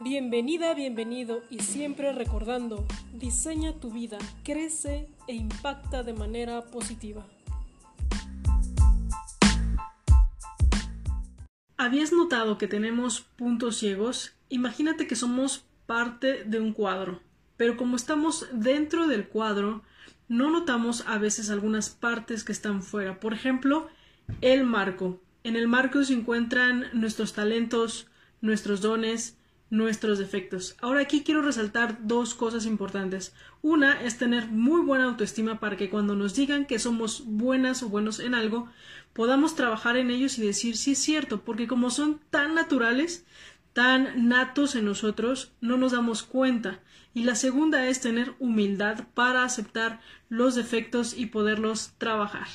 Bienvenida, bienvenido y siempre recordando, diseña tu vida, crece e impacta de manera positiva. ¿Habías notado que tenemos puntos ciegos? Imagínate que somos parte de un cuadro, pero como estamos dentro del cuadro, no notamos a veces algunas partes que están fuera. Por ejemplo, el marco. En el marco se encuentran nuestros talentos, nuestros dones, nuestros defectos. Ahora aquí quiero resaltar dos cosas importantes. Una es tener muy buena autoestima para que cuando nos digan que somos buenas o buenos en algo, podamos trabajar en ellos y decir sí es cierto, porque como son tan naturales, tan natos en nosotros, no nos damos cuenta. Y la segunda es tener humildad para aceptar los defectos y poderlos trabajar.